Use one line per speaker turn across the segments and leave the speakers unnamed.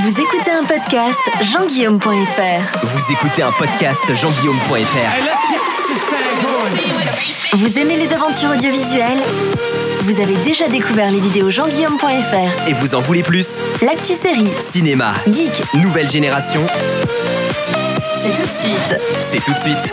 Vous écoutez un podcast jean-guillaume.fr.
Vous écoutez un podcast jean-guillaume.fr.
Vous aimez les aventures audiovisuelles? Vous avez déjà découvert les vidéos jean-guillaume.fr.
Et vous en voulez plus?
L'actu série,
Cinéma,
geek,
nouvelle génération,
c'est tout de suite.
c'est tout de suite.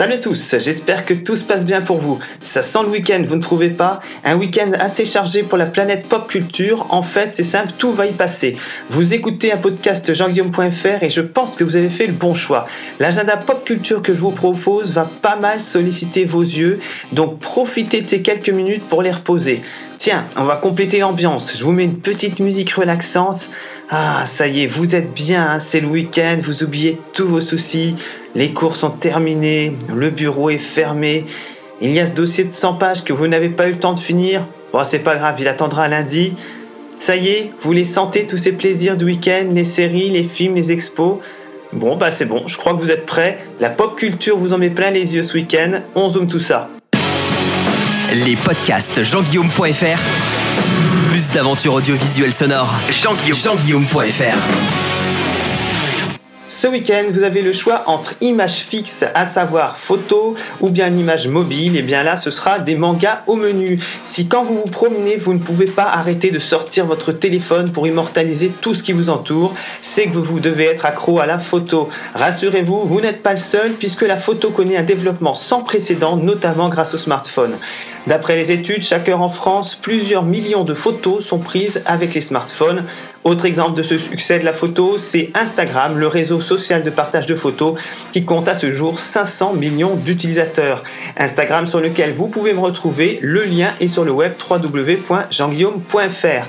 Salut à tous, j'espère que tout se passe bien pour vous. Ça sent le week-end, vous ne trouvez pas? Un week-end assez chargé pour la planète pop culture. En fait, c'est simple, tout va y passer. Vous écoutez un podcast jean-guillaume.fr et je pense que vous avez fait le bon choix. L'agenda pop culture que je vous propose va pas mal solliciter vos yeux, donc profitez de ces quelques minutes pour les reposer. Tiens, on va compléter l'ambiance. Je vous mets une petite musique relaxante. Ah, ça y est, vous êtes bien, hein, c'est le week-end, vous oubliez tous vos soucis, les cours sont terminés, le bureau est fermé, il y a ce dossier de 100 pages que vous n'avez pas eu le temps de finir. Bon, c'est pas grave, il attendra lundi. Ça y est, vous les sentez tous ces plaisirs du week-end, les séries, les films, les expos Bon, bah c'est bon, je crois que vous êtes prêts. La pop culture vous en met plein les yeux ce week-end. On zoome tout ça.
Les podcasts jean-guillaume.fr. Plus d'aventures audiovisuelles sonores. Jean-Guillaume. Jean-guillaume.fr.
Ce week-end, vous avez le choix entre images fixes, à savoir photo, ou bien image mobile. Et bien là, ce sera des mangas au menu. Si quand vous vous promenez, vous ne pouvez pas arrêter de sortir votre téléphone pour immortaliser tout ce qui vous entoure, c'est que vous devez être accro à la photo. Rassurez-vous, vous n'êtes pas le seul puisque la photo connaît un développement sans précédent, notamment grâce au smartphone. D'après les études, chaque heure en France, plusieurs millions de photos sont prises avec les smartphones. Autre exemple de ce succès de la photo, c'est Instagram, le réseau social de partage de photos, qui compte à ce jour 500 millions d'utilisateurs. Instagram sur lequel vous pouvez me retrouver, le lien est sur le web www.jeanguillaume.fr.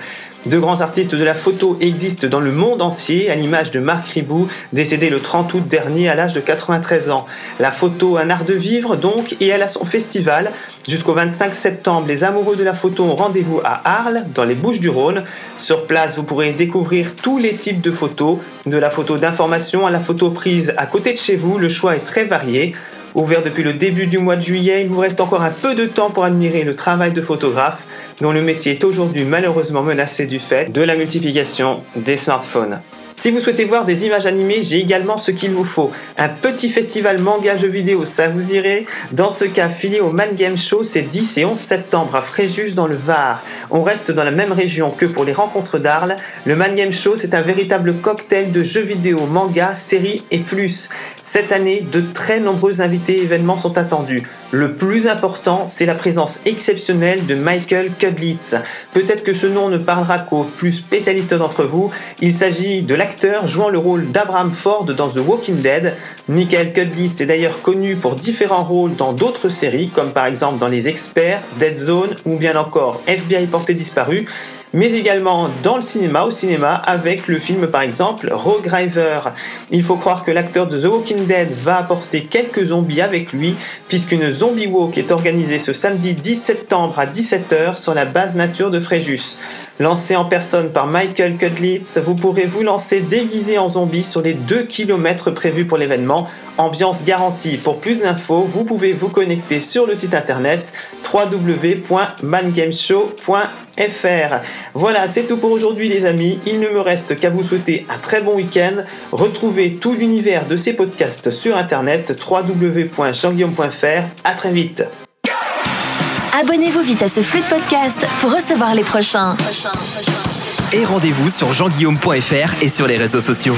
De grands artistes de la photo existent dans le monde entier, à l'image de Marc Ribou, décédé le 30 août dernier à l'âge de 93 ans. La photo, un art de vivre donc, et elle a son festival. Jusqu'au 25 septembre, les amoureux de la photo ont rendez-vous à Arles, dans les Bouches du Rhône. Sur place, vous pourrez découvrir tous les types de photos, de la photo d'information à la photo prise à côté de chez vous, le choix est très varié. Ouvert depuis le début du mois de juillet, il vous reste encore un peu de temps pour admirer le travail de photographe, dont le métier est aujourd'hui malheureusement menacé du fait de la multiplication des smartphones. Si vous souhaitez voir des images animées, j'ai également ce qu'il vous faut. Un petit festival manga jeux vidéo, ça vous irait? Dans ce cas, filé au Man Game Show, c'est 10 et 11 septembre à Fréjus dans le Var. On reste dans la même région que pour les rencontres d'Arles. Le Man Game Show, c'est un véritable cocktail de jeux vidéo, manga, séries et plus. Cette année, de très nombreux invités et événements sont attendus. Le plus important, c'est la présence exceptionnelle de Michael Kudlitz. Peut-être que ce nom ne parlera qu'aux plus spécialistes d'entre vous. Il s'agit de l'acteur jouant le rôle d'Abraham Ford dans The Walking Dead. Michael Kudlitz est d'ailleurs connu pour différents rôles dans d'autres séries, comme par exemple dans Les Experts, Dead Zone ou bien encore FBI porté disparu mais également dans le cinéma, au cinéma, avec le film par exemple Rogue Driver. Il faut croire que l'acteur de The Walking Dead va apporter quelques zombies avec lui, puisqu'une zombie walk est organisée ce samedi 10 septembre à 17h sur la base nature de Fréjus. Lancé en personne par Michael Kudlitz, vous pourrez vous lancer déguisé en zombie sur les 2 km prévus pour l'événement. Ambiance garantie. Pour plus d'infos, vous pouvez vous connecter sur le site internet www.mangameshow.fr. Voilà, c'est tout pour aujourd'hui les amis. Il ne me reste qu'à vous souhaiter un très bon week-end. Retrouvez tout l'univers de ces podcasts sur internet www.jeanguillaume.fr. À très vite.
Abonnez-vous vite à ce flux de podcast pour recevoir les prochains.
Et rendez-vous sur jean-guillaume.fr et sur les réseaux sociaux.